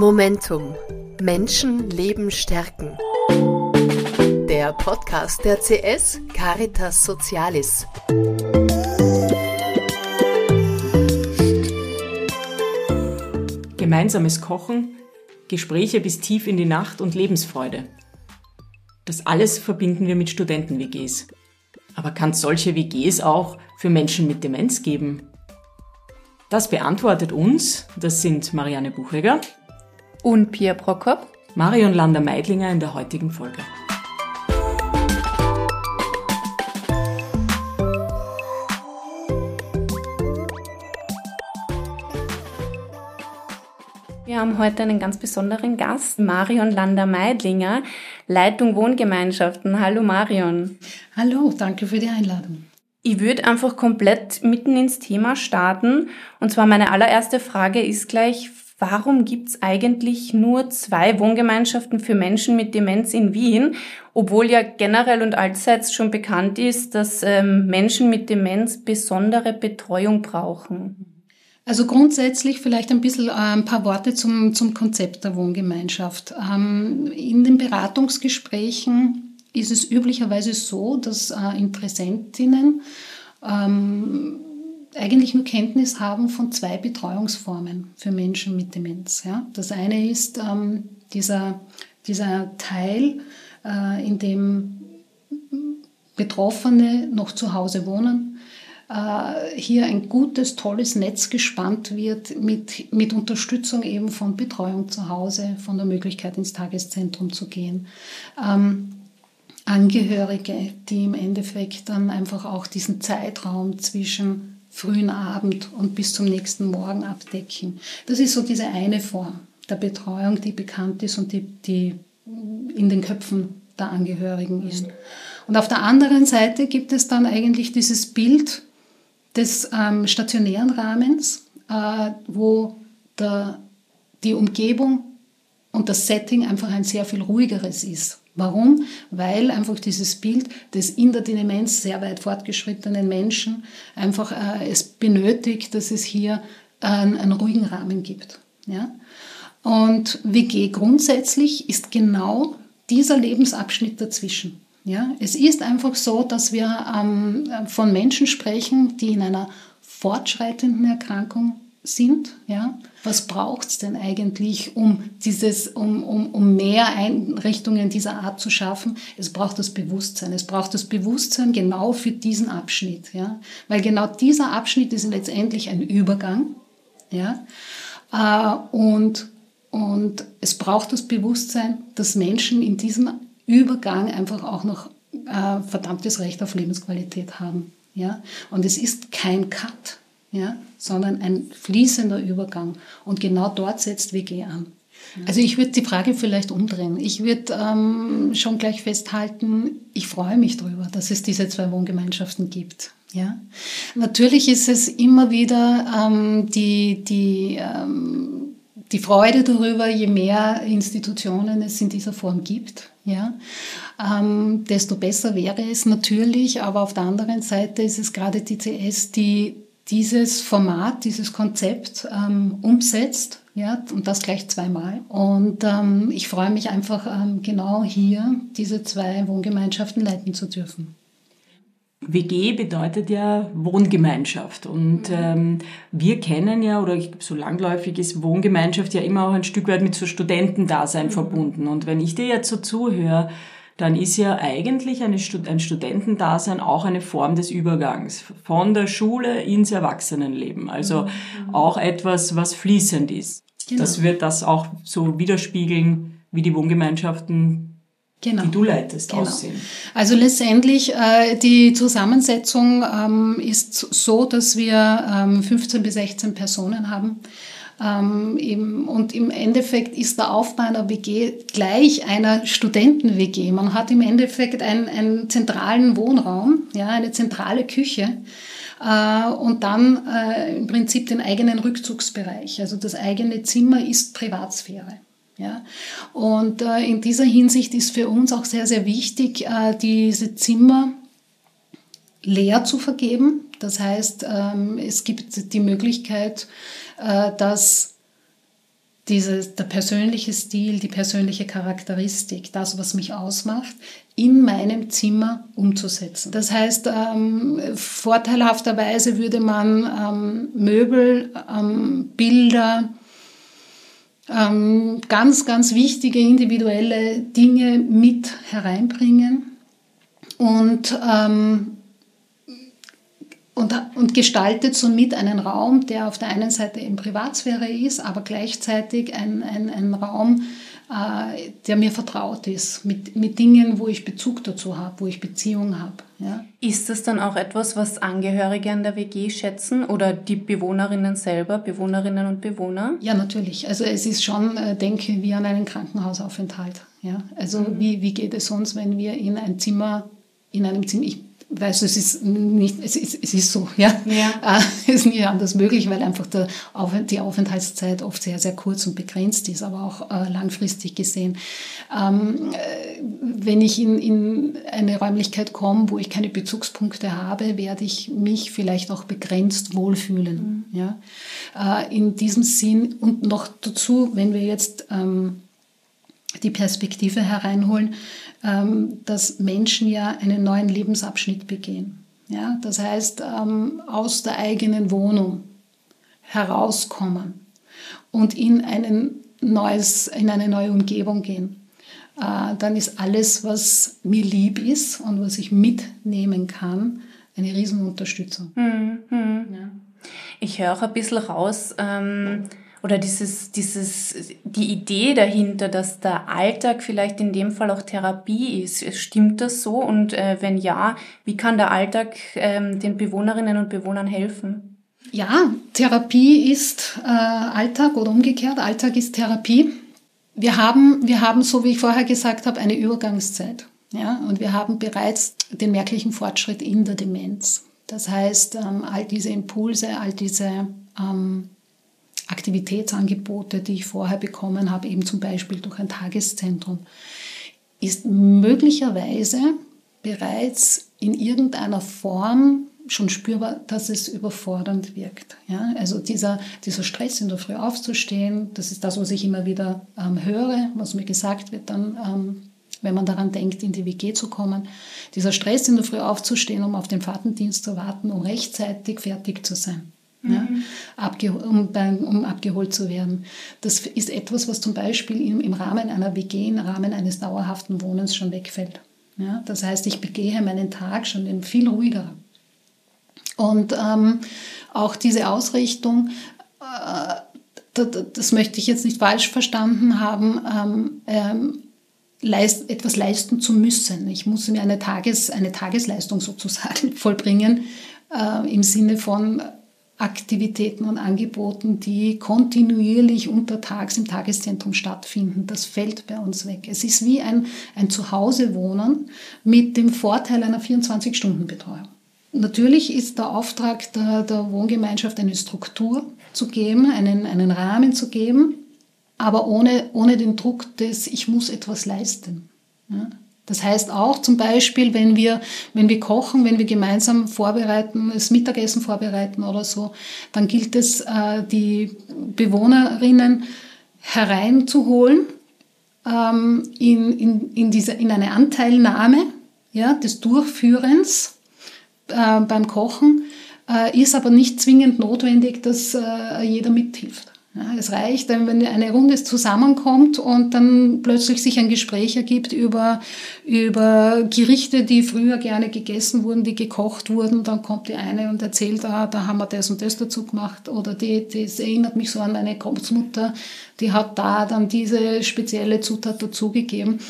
Momentum. Menschen Leben stärken. Der Podcast der CS Caritas Socialis. Gemeinsames Kochen, Gespräche bis tief in die Nacht und Lebensfreude. Das alles verbinden wir mit Studenten-WGs. Aber kann es solche WGs auch für Menschen mit Demenz geben? Das beantwortet uns, das sind Marianne Buchegger und Pia Prokop, Marion Lander-Meidlinger in der heutigen Folge. Wir haben heute einen ganz besonderen Gast, Marion Lander-Meidlinger, Leitung Wohngemeinschaften. Hallo Marion. Hallo, danke für die Einladung. Ich würde einfach komplett mitten ins Thema starten. Und zwar meine allererste Frage ist gleich, warum gibt's eigentlich nur zwei Wohngemeinschaften für Menschen mit Demenz in Wien, obwohl ja generell und allseits schon bekannt ist, dass ähm, Menschen mit Demenz besondere Betreuung brauchen? Also grundsätzlich vielleicht ein bisschen äh, ein paar Worte zum, zum Konzept der Wohngemeinschaft. Ähm, in den Beratungsgesprächen ist es üblicherweise so, dass äh, Interessentinnen ähm, eigentlich nur Kenntnis haben von zwei Betreuungsformen für Menschen mit Demenz. Ja? Das eine ist ähm, dieser, dieser Teil, äh, in dem Betroffene noch zu Hause wohnen, äh, hier ein gutes, tolles Netz gespannt wird mit, mit Unterstützung eben von Betreuung zu Hause, von der Möglichkeit ins Tageszentrum zu gehen. Ähm, Angehörige, die im Endeffekt dann einfach auch diesen Zeitraum zwischen frühen Abend und bis zum nächsten Morgen abdecken. Das ist so diese eine Form der Betreuung, die bekannt ist und die, die in den Köpfen der Angehörigen ist. Und auf der anderen Seite gibt es dann eigentlich dieses Bild des ähm, stationären Rahmens, äh, wo der, die Umgebung und das Setting einfach ein sehr viel ruhigeres ist. Warum? Weil einfach dieses Bild des in der Demenz sehr weit fortgeschrittenen Menschen einfach äh, es benötigt, dass es hier äh, einen ruhigen Rahmen gibt. Ja? Und WG grundsätzlich ist genau dieser Lebensabschnitt dazwischen. Ja? Es ist einfach so, dass wir ähm, von Menschen sprechen, die in einer fortschreitenden Erkrankung sind. Ja? Was braucht es denn eigentlich, um, dieses, um, um, um mehr Einrichtungen dieser Art zu schaffen? Es braucht das Bewusstsein. Es braucht das Bewusstsein genau für diesen Abschnitt. Ja? Weil genau dieser Abschnitt ist letztendlich ein Übergang. Ja? Äh, und, und es braucht das Bewusstsein, dass Menschen in diesem Übergang einfach auch noch äh, verdammtes Recht auf Lebensqualität haben. Ja? Und es ist kein Cut ja, sondern ein fließender Übergang. Und genau dort setzt WG an. Also ich würde die Frage vielleicht umdrehen. Ich würde ähm, schon gleich festhalten, ich freue mich darüber, dass es diese zwei Wohngemeinschaften gibt. Ja? Natürlich ist es immer wieder ähm, die, die, ähm, die Freude darüber, je mehr Institutionen es in dieser Form gibt. Ja? Ähm, desto besser wäre es natürlich, aber auf der anderen Seite ist es gerade die CS, die dieses Format, dieses Konzept ähm, umsetzt. Ja, und das gleich zweimal. Und ähm, ich freue mich einfach ähm, genau hier diese zwei Wohngemeinschaften leiten zu dürfen. WG bedeutet ja Wohngemeinschaft und mhm. ähm, wir kennen ja, oder so langläufig ist Wohngemeinschaft ja immer auch ein Stück weit mit so Studentendasein mhm. verbunden. Und wenn ich dir jetzt so zuhöre, dann ist ja eigentlich eine, ein Studentendasein auch eine Form des Übergangs von der Schule ins Erwachsenenleben. Also mhm. auch etwas, was fließend ist. Genau. Das wird das auch so widerspiegeln, wie die Wohngemeinschaften Genau. die du leitest, genau. aussehen. Also letztendlich äh, die Zusammensetzung ähm, ist so, dass wir ähm, 15 bis 16 Personen haben. Ähm, im, und im Endeffekt ist der Aufbau einer WG gleich einer Studenten-WG. Man hat im Endeffekt einen, einen zentralen Wohnraum, ja, eine zentrale Küche äh, und dann äh, im Prinzip den eigenen Rückzugsbereich. Also das eigene Zimmer ist Privatsphäre. Ja? Und äh, in dieser Hinsicht ist für uns auch sehr, sehr wichtig, äh, diese Zimmer leer zu vergeben. Das heißt, ähm, es gibt die Möglichkeit, äh, dass dieses, der persönliche Stil, die persönliche Charakteristik, das, was mich ausmacht, in meinem Zimmer umzusetzen. Das heißt, ähm, vorteilhafterweise würde man ähm, Möbel, ähm, Bilder, ähm, ganz, ganz wichtige individuelle Dinge mit hereinbringen und ähm, und, und gestaltet somit einen Raum, der auf der einen Seite in Privatsphäre ist, aber gleichzeitig ein, ein, ein Raum, äh, der mir vertraut ist, mit, mit Dingen, wo ich Bezug dazu habe, wo ich Beziehung habe. Ja. Ist das dann auch etwas, was Angehörige an der WG schätzen oder die Bewohnerinnen selber, Bewohnerinnen und Bewohner? Ja, natürlich. Also es ist schon, äh, denke wir an einen Krankenhausaufenthalt. Ja. Also mhm. wie, wie geht es uns, wenn wir in ein Zimmer, in einem Zimmer, ich weißt du, es ist nicht, es ist, es ist so, ja. ja. Äh, es ist nicht anders möglich, weil einfach der, die Aufenthaltszeit oft sehr, sehr kurz und begrenzt ist, aber auch äh, langfristig gesehen. Ähm, äh, wenn ich in, in eine Räumlichkeit komme, wo ich keine Bezugspunkte habe, werde ich mich vielleicht auch begrenzt wohlfühlen. Mhm. Ja. Äh, in diesem Sinn und noch dazu, wenn wir jetzt ähm, die Perspektive hereinholen, ähm, dass Menschen ja einen neuen Lebensabschnitt begehen. Ja, das heißt, ähm, aus der eigenen Wohnung herauskommen und in, einen neues, in eine neue Umgebung gehen. Äh, dann ist alles, was mir lieb ist und was ich mitnehmen kann, eine Riesenunterstützung. Mhm. Ja. Ich höre auch ein bisschen raus, ähm, oder dieses, dieses, die Idee dahinter, dass der Alltag vielleicht in dem Fall auch Therapie ist. Stimmt das so? Und äh, wenn ja, wie kann der Alltag ähm, den Bewohnerinnen und Bewohnern helfen? Ja, Therapie ist äh, Alltag oder umgekehrt. Alltag ist Therapie. Wir haben, wir haben, so wie ich vorher gesagt habe, eine Übergangszeit. Ja, und wir haben bereits den merklichen Fortschritt in der Demenz. Das heißt, ähm, all diese Impulse, all diese ähm, Aktivitätsangebote, die ich vorher bekommen habe, eben zum Beispiel durch ein Tageszentrum, ist möglicherweise bereits in irgendeiner Form schon spürbar, dass es überfordernd wirkt. Ja? Also dieser, dieser Stress in der Früh aufzustehen, das ist das, was ich immer wieder ähm, höre, was mir gesagt wird dann, ähm, wenn man daran denkt, in die WG zu kommen. Dieser Stress in der Früh aufzustehen, um auf den Fahrtendienst zu warten, um rechtzeitig fertig zu sein mhm. ja, um, um, abgeholt zu werden. Das ist etwas, was zum Beispiel im, im Rahmen einer WG, im Rahmen eines dauerhaften Wohnens schon wegfällt. Ja, das heißt, ich begehe meinen Tag schon viel ruhiger. Und ähm, auch diese Ausrichtung, äh, das, das, möchte ich jetzt nicht falsch verstanden haben, ähm, ähm, leist, etwas leisten zu müssen. Ich muss mir eine, Tages, eine Tagesleistung sozusagen vollbringen, äh, im Sinne von Aktivitäten und Angeboten, die kontinuierlich untertags im Tageszentrum stattfinden. Das fällt bei uns weg. Es ist wie ein, ein Zuhausewohnen mit dem Vorteil einer 24-Stunden-Betreuung. Natürlich ist der Auftrag der, der Wohngemeinschaft eine Struktur zu geben, einen, einen Rahmen zu geben, aber ohne, ohne den Druck des, ich muss etwas leisten. Ja? Das heißt auch zum Beispiel, wenn wir, wenn wir kochen, wenn wir gemeinsam vorbereiten, das Mittagessen vorbereiten oder so, dann gilt es, äh, die Bewohnerinnen hereinzuholen ähm, in, in, in, diese, in eine Anteilnahme ja, des Durchführens äh, beim Kochen, äh, ist aber nicht zwingend notwendig, dass jeder mithilft. Ja, es reicht, wenn eine Runde zusammenkommt und dann plötzlich sich ein Gespräch ergibt über, über Gerichte, die früher gerne gegessen wurden, die gekocht wurden. Dann kommt die eine und erzählt, ah, da haben wir das und das dazu gemacht. Oder die, das erinnert mich so an meine Großmutter, die hat da dann diese spezielle Zutat dazugegeben.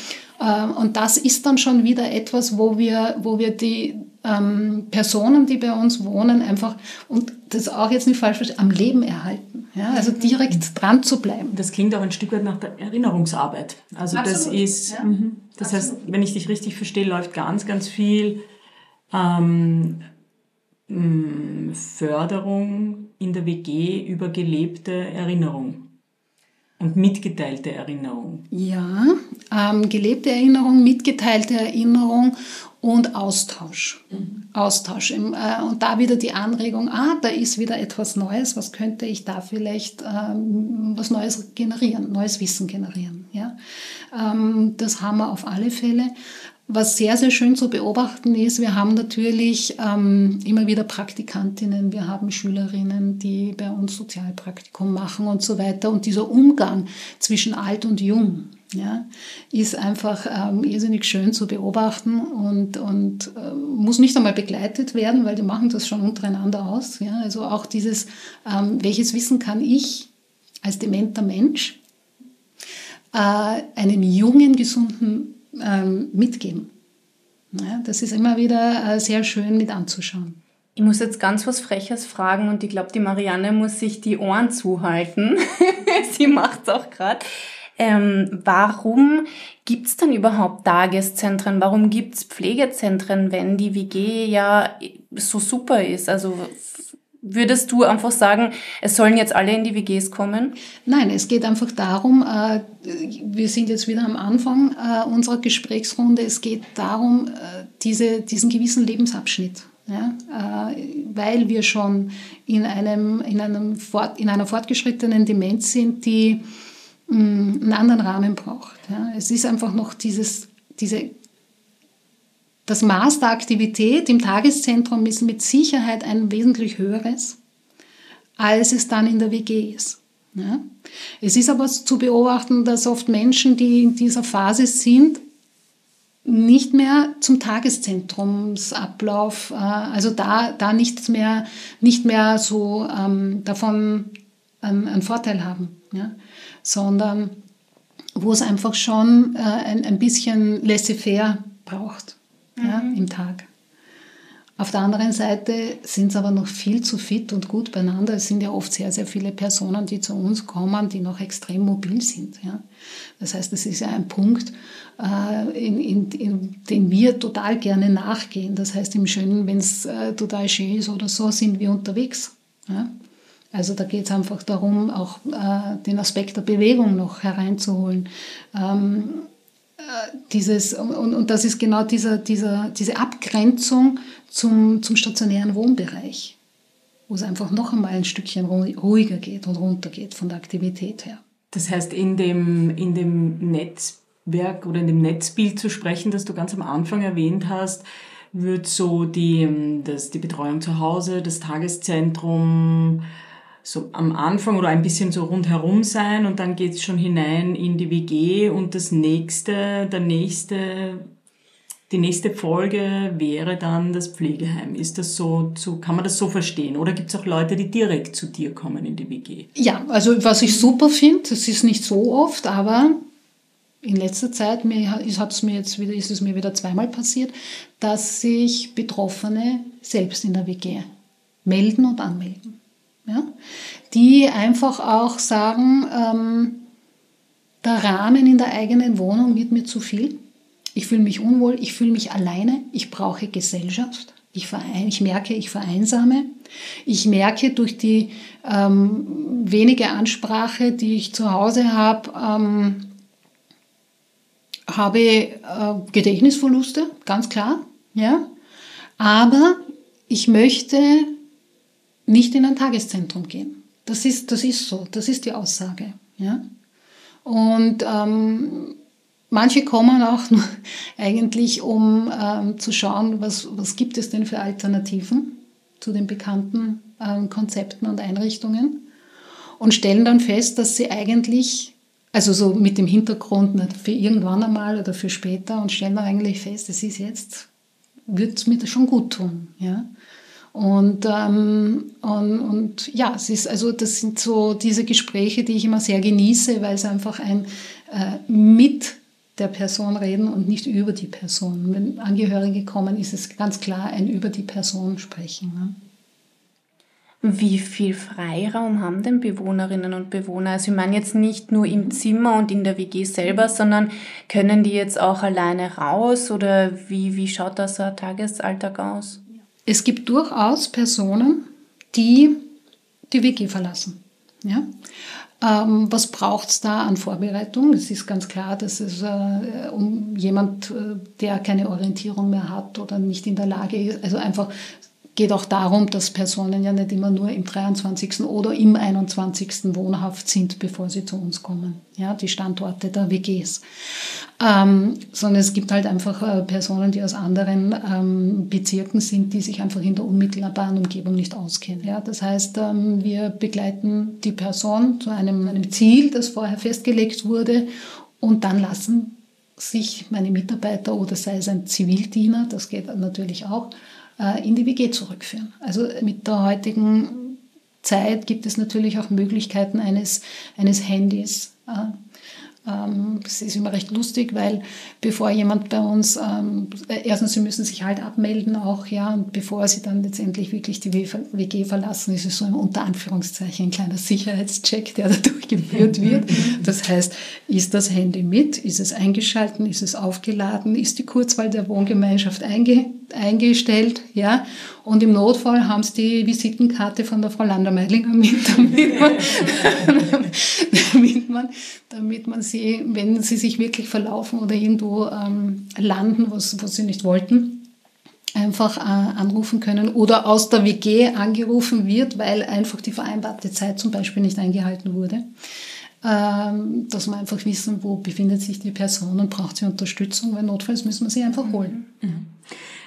Ähm, und das ist dann schon wieder etwas, wo wir, wo wir die ähm, Personen, die bei uns wohnen, einfach, und das auch jetzt nicht falsch verstehen, am Leben erhalten. Ja? Also direkt dran zu bleiben. Das klingt auch ein Stück weit nach der Erinnerungsarbeit. Also Absolut. das ist, ja. Mhm. das Absolut. heißt, wenn ich dich richtig verstehe, läuft ganz, ganz viel ähm, Förderung in der WG über gelebte Erinnerung und mitgeteilte Erinnerung. Ja, ähm, gelebte Erinnerung, mitgeteilte Erinnerung und Austausch. Mhm. Austausch. Äh, und da wieder die Anregung, ah, da ist wieder etwas Neues, was könnte ich da vielleicht ähm, was Neues generieren, neues Wissen generieren. Ja? Ähm, das haben wir auf alle Fälle. Was sehr, sehr schön zu beobachten ist, wir haben natürlich ähm, immer wieder Praktikantinnen, wir haben Schülerinnen, die bei uns Sozialpraktikum machen und so weiter. Und dieser Umgang zwischen alt und jung, ja, ist einfach ähm, irrsinnig schön zu beobachten und, und äh, muss nicht einmal begleitet werden, weil die machen das schon untereinander aus. Ja. Also auch dieses, ähm, welches Wissen kann ich als dementer Mensch äh, einem jungen, gesunden ähm, mitgeben. Ja, das ist immer wieder äh, sehr schön mit anzuschauen. Ich muss jetzt ganz was Freches fragen und ich glaube, die Marianne muss sich die Ohren zuhalten. Sie macht es auch gerade. Ähm, warum gibt es denn überhaupt Tageszentren? Warum gibt es Pflegezentren, wenn die WG ja so super ist? Also Würdest du einfach sagen, es sollen jetzt alle in die WGs kommen? Nein, es geht einfach darum, äh, wir sind jetzt wieder am Anfang äh, unserer Gesprächsrunde, es geht darum, äh, diese, diesen gewissen Lebensabschnitt, ja, weil wir schon in, einem, in, einem Fort, in einer fortgeschrittenen Demenz sind, die einen anderen Rahmen braucht. Ja. Es ist einfach noch dieses, diese das Maß der Aktivität im Tageszentrum ist mit Sicherheit ein wesentlich höheres, als es dann in der WG ist. Ja? Es ist aber zu beobachten, dass oft Menschen, die in dieser Phase sind, nicht mehr zum Tageszentrumsablauf, äh, also da, da nicht, mehr, nicht mehr so ähm, davon einen, einen, Vorteil haben, ja? sondern wo es einfach schon äh, ein, ein bisschen laissez-faire braucht ja, mhm. im Tag. Auf der anderen Seite sind sie aber noch viel zu fit und gut beieinander. Es sind ja oft sehr, sehr viele Personen, die zu uns kommen, die noch extrem mobil sind. Ja. Das heißt, das ist ja ein Punkt, äh, in, in, in, den wir total gerne nachgehen. Das heißt, im Schönen, wenn es äh, total schön ist oder so, sind wir unterwegs. Ja. Also da geht es einfach darum, auch äh, den Aspekt der Bewegung noch hereinzuholen. Ähm, dieses, und, und das ist genau dieser, dieser, diese Abgrenzung zum, zum stationären Wohnbereich, wo es einfach noch einmal ein Stückchen ruhiger geht und runter geht von der Aktivität her. Das heißt, in dem, in dem Netzwerk oder in dem Netzbild zu sprechen, das du ganz am Anfang erwähnt hast, wird so die, das, die Betreuung zu Hause, das Tageszentrum, so am Anfang oder ein bisschen so rundherum sein und dann geht's schon hinein in die WG und das nächste, der nächste, die nächste Folge wäre dann das Pflegeheim. Ist das so, so kann man das so verstehen? Oder gibt's auch Leute, die direkt zu dir kommen in die WG? Ja, also was ich super finde, das ist nicht so oft, aber in letzter Zeit mir, hat's mir jetzt wieder, ist es mir wieder zweimal passiert, dass sich Betroffene selbst in der WG melden und anmelden ja, die einfach auch sagen, ähm, der Rahmen in der eigenen Wohnung wird mir zu viel. Ich fühle mich unwohl, ich fühle mich alleine, ich brauche Gesellschaft. Ich, verein, ich merke, ich vereinsame. Ich merke durch die ähm, wenige Ansprache, die ich zu Hause habe, ähm, habe äh, Gedächtnisverluste, ganz klar. Ja? Aber ich möchte nicht in ein Tageszentrum gehen. Das ist, das ist so, das ist die Aussage. Ja? Und ähm, manche kommen auch nur eigentlich, um ähm, zu schauen, was, was gibt es denn für Alternativen zu den bekannten ähm, Konzepten und Einrichtungen und stellen dann fest, dass sie eigentlich, also so mit dem Hintergrund nicht für irgendwann einmal oder für später und stellen dann eigentlich fest, es ist jetzt, wird es mir schon gut tun. Ja? Und, ähm, und, und, ja, es ist also das sind so diese Gespräche, die ich immer sehr genieße, weil es einfach ein äh, mit der Person reden und nicht über die Person. Wenn Angehörige kommen, ist es ganz klar ein über die Person sprechen. Ne? Wie viel Freiraum haben denn Bewohnerinnen und Bewohner? Also ich meine jetzt nicht nur im Zimmer und in der WG selber, sondern können die jetzt auch alleine raus oder wie, wie schaut das so ein Tagesalltag aus? Es gibt durchaus Personen, die die WG verlassen. Ja? Ähm, was braucht es da an Vorbereitung? Es ist ganz klar, dass es äh, um jemand, äh, der keine Orientierung mehr hat oder nicht in der Lage ist, also einfach geht auch darum, dass Personen ja nicht immer nur im 23. oder im 21. wohnhaft sind, bevor sie zu uns kommen. Ja, die Standorte der WGs. Ähm, sondern es gibt halt einfach äh, Personen, die aus anderen ähm, Bezirken sind, die sich einfach in der unmittelbaren Umgebung nicht auskennen. Ja, das heißt, ähm, wir begleiten die Person zu einem, einem Ziel, das vorher festgelegt wurde und dann lassen sich meine Mitarbeiter oder sei es ein Zivildiener, das geht natürlich auch, in die WG zurückführen. Also mit der heutigen Zeit gibt es natürlich auch Möglichkeiten eines, eines Handys. Äh, ähm, es ist immer recht lustig, weil bevor jemand bei uns, ähm, erstens, sie müssen sich halt abmelden auch, ja, und bevor sie dann letztendlich wirklich die WG verlassen, ist es so ein unter Anführungszeichen ein kleiner Sicherheitscheck, der da durchgeführt wird. Das heißt, ist das Handy mit? Ist es eingeschalten? Ist es aufgeladen? Ist die Kurzwahl der Wohngemeinschaft einge eingestellt, ja? Und im Notfall haben sie die Visitenkarte von der Frau Landermeilinger mit, damit man, damit man, damit man sie, wenn sie sich wirklich verlaufen oder irgendwo ähm, landen, was, was sie nicht wollten, einfach äh, anrufen können oder aus der WG angerufen wird, weil einfach die vereinbarte Zeit zum Beispiel nicht eingehalten wurde. Ähm, dass wir einfach wissen, wo befindet sich die Person und braucht sie Unterstützung, weil notfalls müssen wir sie einfach holen. Mhm.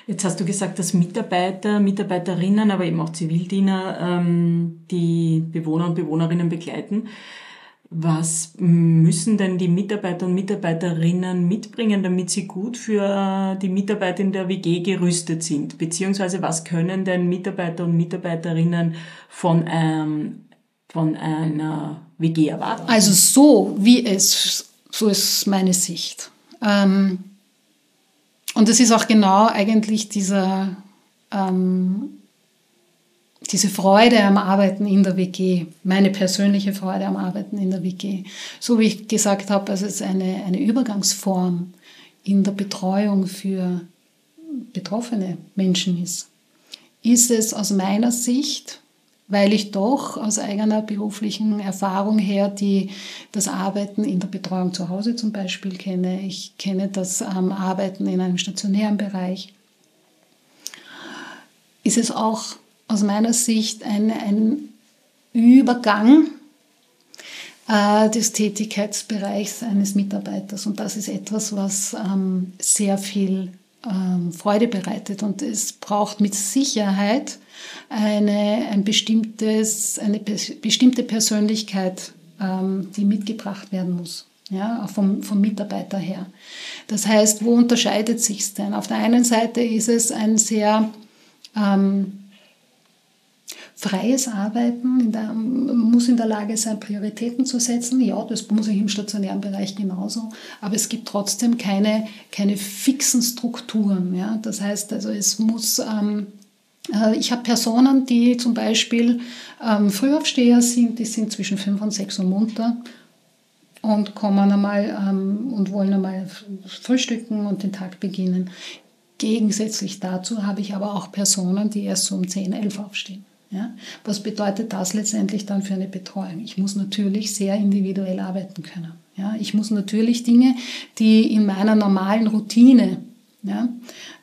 Jetzt hast du gesagt, dass Mitarbeiter, Mitarbeiterinnen, aber eben auch Zivildiener ähm, die Bewohner und Bewohnerinnen begleiten. Was müssen denn die Mitarbeiter und Mitarbeiterinnen mitbringen, damit sie gut für die Mitarbeiter in der WG gerüstet sind? Beziehungsweise was können denn Mitarbeiter und Mitarbeiterinnen von, ähm, von einer WG erwarten? Also so wie es, so ist meine Sicht. Ähm und es ist auch genau eigentlich dieser, ähm, diese Freude am Arbeiten in der WG, meine persönliche Freude am Arbeiten in der WG. So wie ich gesagt habe, also es ist eine, eine Übergangsform in der Betreuung für betroffene Menschen ist, ist es aus meiner Sicht weil ich doch aus eigener beruflichen Erfahrung her die, das Arbeiten in der Betreuung zu Hause zum Beispiel kenne. Ich kenne das ähm, Arbeiten in einem stationären Bereich. Ist es auch aus meiner Sicht ein, ein Übergang äh, des Tätigkeitsbereichs eines Mitarbeiters. Und das ist etwas, was ähm, sehr viel ähm, Freude bereitet. Und es braucht mit Sicherheit eine, ein bestimmtes, eine bestimmte Persönlichkeit, ähm, die mitgebracht werden muss. Ja, vom, vom Mitarbeiter her. Das heißt, wo unterscheidet sich es denn? Auf der einen Seite ist es ein sehr ähm, freies Arbeiten, der, muss in der Lage sein, Prioritäten zu setzen. Ja, das muss ich im stationären Bereich genauso. Aber es gibt trotzdem keine, keine fixen Strukturen. Ja? Das heißt, also es muss ähm, äh, ich habe Personen, die zum Beispiel ähm, Frühaufsteher sind, die sind zwischen fünf und sechs Uhr munter und kommen einmal ähm, und wollen einmal frühstücken und den Tag beginnen. Gegensätzlich dazu habe ich aber auch Personen, die erst so um 10, 11 aufstehen. Ja? Was bedeutet das letztendlich dann für eine Betreuung? Ich muss natürlich sehr individuell arbeiten können. Ja? Ich muss natürlich Dinge, die in meiner normalen Routine ja,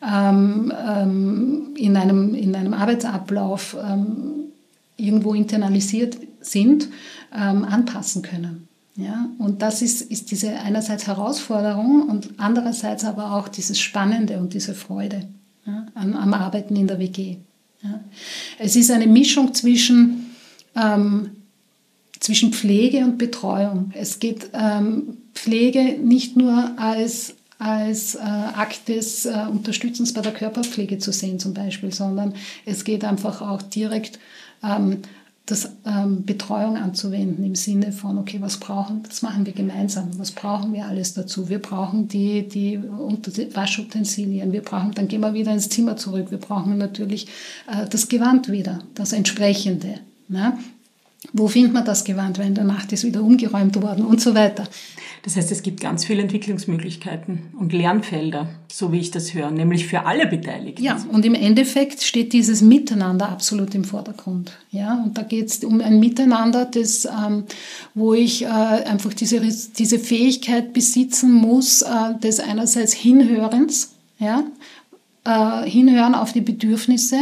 ähm, ähm, in, einem, in einem Arbeitsablauf ähm, irgendwo internalisiert sind, ähm, anpassen können. Ja, und das ist, ist diese einerseits Herausforderung und andererseits aber auch dieses Spannende und diese Freude ja, am, am, Arbeiten in der WG. Es ist eine Mischung zwischen, ähm, zwischen Pflege und Betreuung. Es geht ähm, Pflege nicht nur als als äh, Akt des äh, Unterstützens bei der Körperpflege zu sehen zum Beispiel, sondern es geht einfach auch direkt ähm, das ähm, Betreuung anzuwenden im Sinne von, okay, was brauchen, das machen wir gemeinsam, was brauchen wir alles dazu? Wir brauchen die, die Waschutensilien, wir brauchen, dann gehen wir wieder ins Zimmer zurück, wir brauchen natürlich äh, das Gewand wieder, das entsprechende. Ne? Wo findet man das Gewand, weil in der Nacht ist wieder umgeräumt worden und so weiter. Das heißt, es gibt ganz viele Entwicklungsmöglichkeiten und Lernfelder, so wie ich das höre, nämlich für alle Beteiligten. Ja, und im Endeffekt steht dieses Miteinander absolut im Vordergrund. Ja, und da geht es um ein Miteinander, das, ähm, wo ich äh, einfach diese, diese Fähigkeit besitzen muss, äh, des einerseits Hinhörens, ja, äh, Hinhören auf die Bedürfnisse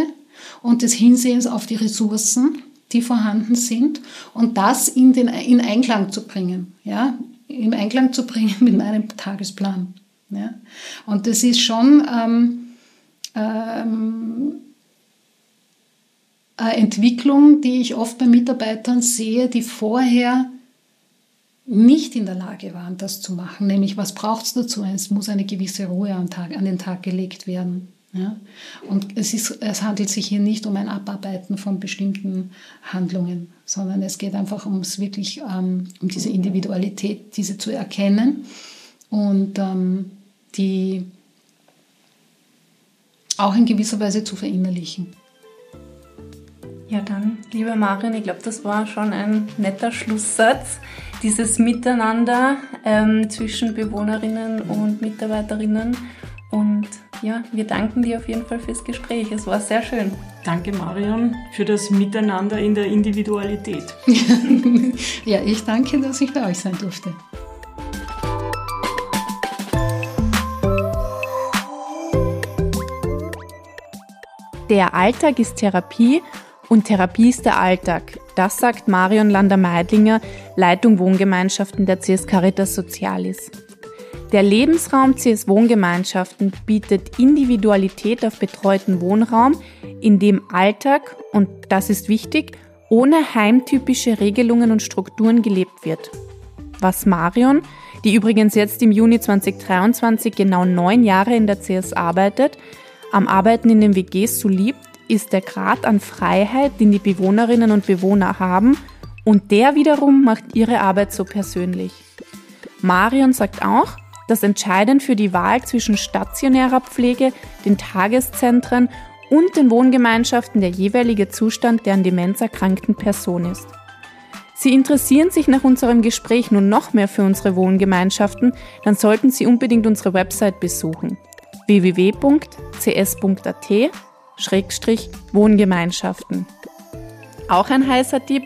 und des Hinsehens auf die Ressourcen die vorhanden sind und das in, den, in Einklang zu bringen. Ja? im Einklang zu bringen mit meinem Tagesplan. Ja? Und das ist schon ähm, ähm, eine Entwicklung, die ich oft bei Mitarbeitern sehe, die vorher nicht in der Lage waren, das zu machen. Nämlich, was braucht es dazu? Es muss eine gewisse Ruhe an, Tag, an den Tag gelegt werden. Ja? Und es, ist, es handelt sich hier nicht um ein Abarbeiten von bestimmten Handlungen, sondern es geht einfach ums wirklich ähm, um diese Individualität, diese zu erkennen und ähm, die auch in gewisser Weise zu verinnerlichen. Ja, dann, liebe Marion, ich glaube, das war schon ein netter Schlusssatz. Dieses Miteinander ähm, zwischen Bewohnerinnen und Mitarbeiterinnen und ja, wir danken dir auf jeden Fall fürs Gespräch. Es war sehr schön. Danke, Marion, für das Miteinander in der Individualität. ja, ich danke, dass ich bei euch sein durfte. Der Alltag ist Therapie und Therapie ist der Alltag. Das sagt Marion Lander-Meidlinger, Leitung Wohngemeinschaften der CS Caritas Sozialis. Der Lebensraum CS Wohngemeinschaften bietet Individualität auf betreuten Wohnraum, in dem Alltag, und das ist wichtig, ohne heimtypische Regelungen und Strukturen gelebt wird. Was Marion, die übrigens jetzt im Juni 2023 genau neun Jahre in der CS arbeitet, am Arbeiten in den WGs so liebt, ist der Grad an Freiheit, den die Bewohnerinnen und Bewohner haben, und der wiederum macht ihre Arbeit so persönlich. Marion sagt auch, dass entscheidend für die Wahl zwischen stationärer Pflege, den Tageszentren und den Wohngemeinschaften der jeweilige Zustand der an Demenz erkrankten Person ist. Sie interessieren sich nach unserem Gespräch nun noch mehr für unsere Wohngemeinschaften, dann sollten Sie unbedingt unsere Website besuchen www.cs.at-wohngemeinschaften. Auch ein heißer Tipp,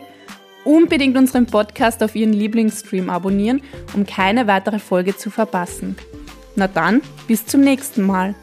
unbedingt unseren Podcast auf Ihren Lieblingsstream abonnieren, um keine weitere Folge zu verpassen. Na dann, bis zum nächsten Mal.